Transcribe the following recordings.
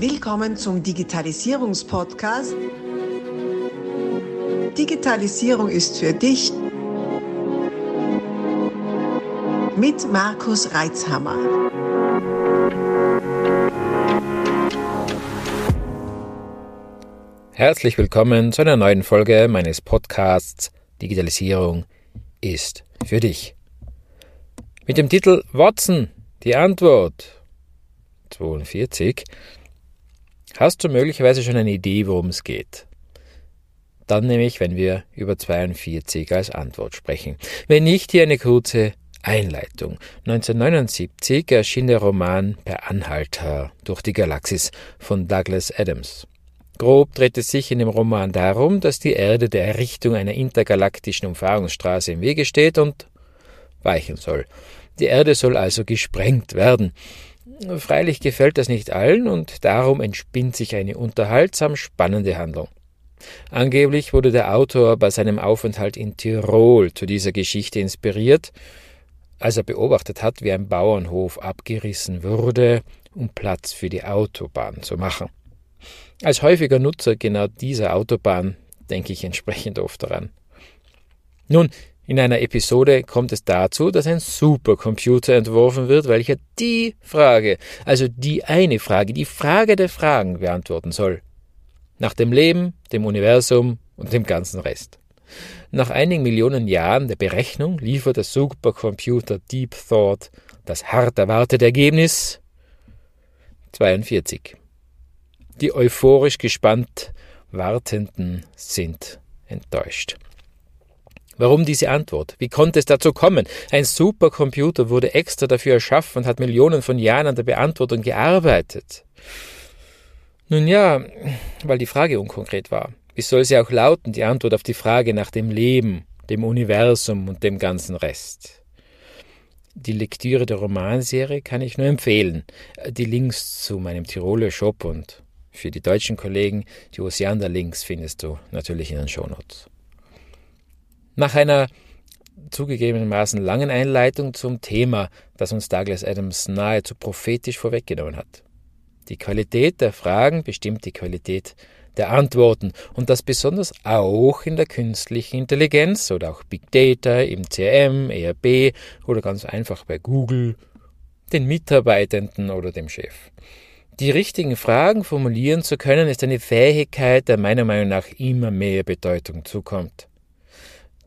Willkommen zum Digitalisierungspodcast. Digitalisierung ist für dich mit Markus Reitzhammer. Herzlich willkommen zu einer neuen Folge meines Podcasts Digitalisierung ist für dich. Mit dem Titel Watson, die Antwort 42 hast du möglicherweise schon eine Idee, worum es geht. Dann nämlich, wenn wir über 42 als Antwort sprechen. Wenn nicht, hier eine kurze Einleitung. 1979 erschien der Roman Per Anhalter durch die Galaxis von Douglas Adams. Grob dreht es sich in dem Roman darum, dass die Erde der Errichtung einer intergalaktischen Umfahrungsstraße im Wege steht und weichen soll. Die Erde soll also gesprengt werden. Freilich gefällt das nicht allen und darum entspinnt sich eine unterhaltsam spannende Handlung. Angeblich wurde der Autor bei seinem Aufenthalt in Tirol zu dieser Geschichte inspiriert, als er beobachtet hat, wie ein Bauernhof abgerissen wurde, um Platz für die Autobahn zu machen. Als häufiger Nutzer genau dieser Autobahn denke ich entsprechend oft daran. Nun, in einer Episode kommt es dazu, dass ein Supercomputer entworfen wird, welcher die Frage, also die eine Frage, die Frage der Fragen beantworten soll. Nach dem Leben, dem Universum und dem ganzen Rest. Nach einigen Millionen Jahren der Berechnung liefert der Supercomputer Deep Thought das hart erwartete Ergebnis 42. Die euphorisch gespannt Wartenden sind enttäuscht. Warum diese Antwort? Wie konnte es dazu kommen? Ein Supercomputer wurde extra dafür erschaffen und hat Millionen von Jahren an der Beantwortung gearbeitet. Nun ja, weil die Frage unkonkret war. Wie soll sie auch lauten, die Antwort auf die Frage nach dem Leben, dem Universum und dem ganzen Rest? Die Lektüre der Romanserie kann ich nur empfehlen. Die Links zu meinem Tiroler Shop und für die deutschen Kollegen die Oceander-Links findest du natürlich in den Shownotes. Nach einer zugegebenermaßen langen Einleitung zum Thema, das uns Douglas Adams nahezu prophetisch vorweggenommen hat. Die Qualität der Fragen bestimmt die Qualität der Antworten und das besonders auch in der künstlichen Intelligenz oder auch Big Data im CRM, ERB oder ganz einfach bei Google, den Mitarbeitenden oder dem Chef. Die richtigen Fragen formulieren zu können, ist eine Fähigkeit, der meiner Meinung nach immer mehr Bedeutung zukommt.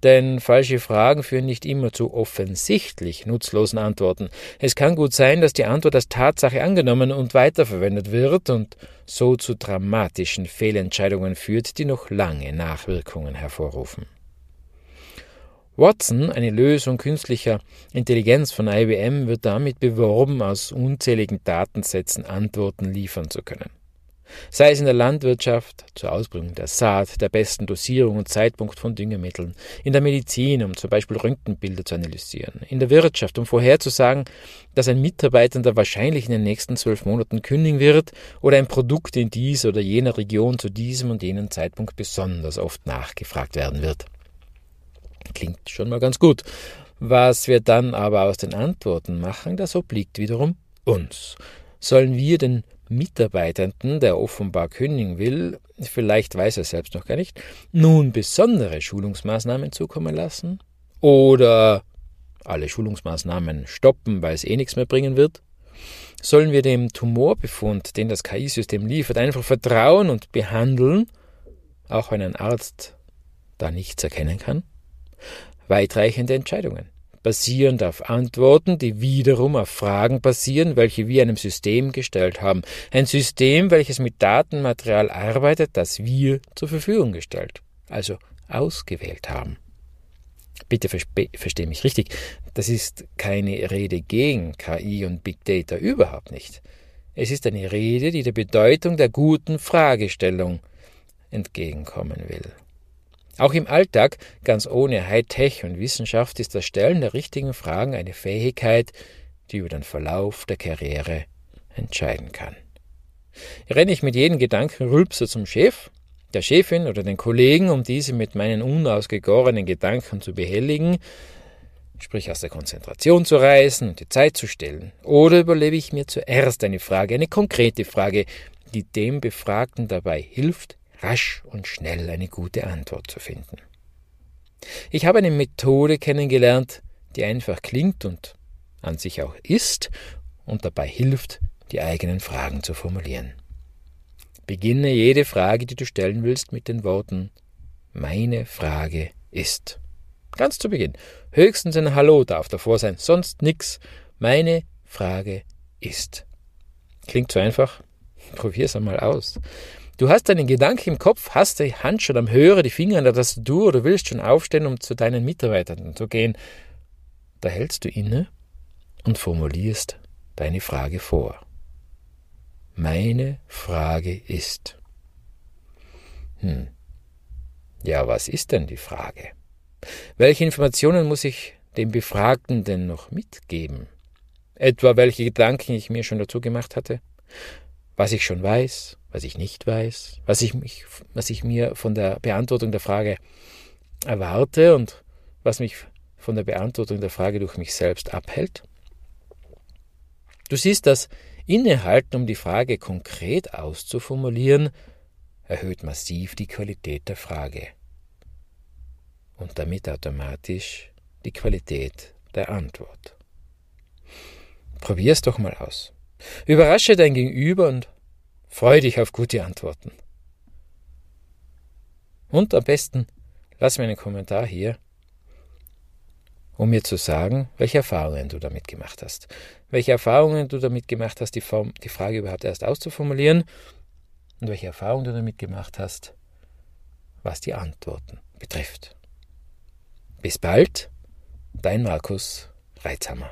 Denn falsche Fragen führen nicht immer zu offensichtlich nutzlosen Antworten. Es kann gut sein, dass die Antwort als Tatsache angenommen und weiterverwendet wird und so zu dramatischen Fehlentscheidungen führt, die noch lange Nachwirkungen hervorrufen. Watson, eine Lösung künstlicher Intelligenz von IBM, wird damit beworben, aus unzähligen Datensätzen Antworten liefern zu können sei es in der Landwirtschaft zur Ausbringung der Saat, der besten Dosierung und Zeitpunkt von Düngemitteln, in der Medizin, um zum Beispiel Röntgenbilder zu analysieren, in der Wirtschaft, um vorherzusagen, dass ein Mitarbeitender wahrscheinlich in den nächsten zwölf Monaten kündigen wird oder ein Produkt in dieser oder jener Region zu diesem und jenem Zeitpunkt besonders oft nachgefragt werden wird. Klingt schon mal ganz gut. Was wir dann aber aus den Antworten machen, das obliegt wiederum uns. Sollen wir den Mitarbeitenden, der offenbar kündigen will, vielleicht weiß er selbst noch gar nicht, nun besondere Schulungsmaßnahmen zukommen lassen? Oder alle Schulungsmaßnahmen stoppen, weil es eh nichts mehr bringen wird? Sollen wir dem Tumorbefund, den das KI-System liefert, einfach vertrauen und behandeln, auch wenn ein Arzt da nichts erkennen kann? Weitreichende Entscheidungen basierend auf Antworten, die wiederum auf Fragen basieren, welche wir einem System gestellt haben. Ein System, welches mit Datenmaterial arbeitet, das wir zur Verfügung gestellt, also ausgewählt haben. Bitte verstehe mich richtig, das ist keine Rede gegen KI und Big Data überhaupt nicht. Es ist eine Rede, die der Bedeutung der guten Fragestellung entgegenkommen will. Auch im Alltag, ganz ohne Hightech und Wissenschaft, ist das Stellen der richtigen Fragen eine Fähigkeit, die über den Verlauf der Karriere entscheiden kann. Renne ich mit jedem Gedanken Rülpser zum Chef, der Chefin oder den Kollegen, um diese mit meinen unausgegorenen Gedanken zu behelligen, sprich aus der Konzentration zu reißen und die Zeit zu stellen? Oder überlebe ich mir zuerst eine Frage, eine konkrete Frage, die dem Befragten dabei hilft, rasch und schnell eine gute Antwort zu finden. Ich habe eine Methode kennengelernt, die einfach klingt und an sich auch ist und dabei hilft, die eigenen Fragen zu formulieren. Beginne jede Frage, die du stellen willst, mit den Worten Meine Frage ist. Ganz zu Beginn. Höchstens ein Hallo darf davor sein, sonst nix. Meine Frage ist. Klingt zu einfach? Probier's einmal aus. Du hast einen Gedanken im Kopf, hast die Hand schon am Hörer, die Finger an der Tastatur oder willst schon aufstehen, um zu deinen Mitarbeitern zu gehen. Da hältst du inne und formulierst deine Frage vor. Meine Frage ist. Hm. Ja, was ist denn die Frage? Welche Informationen muss ich dem Befragten denn noch mitgeben? Etwa welche Gedanken ich mir schon dazu gemacht hatte? Was ich schon weiß, was ich nicht weiß, was ich, mich, was ich mir von der Beantwortung der Frage erwarte und was mich von der Beantwortung der Frage durch mich selbst abhält? Du siehst, dass Innehalten, um die Frage konkret auszuformulieren, erhöht massiv die Qualität der Frage und damit automatisch die Qualität der Antwort. Probier's doch mal aus. Überrasche dein Gegenüber und freu dich auf gute Antworten. Und am besten lass mir einen Kommentar hier, um mir zu sagen, welche Erfahrungen du damit gemacht hast. Welche Erfahrungen du damit gemacht hast, die, Form, die Frage überhaupt erst auszuformulieren und welche Erfahrungen du damit gemacht hast, was die Antworten betrifft. Bis bald, dein Markus Reitzhammer.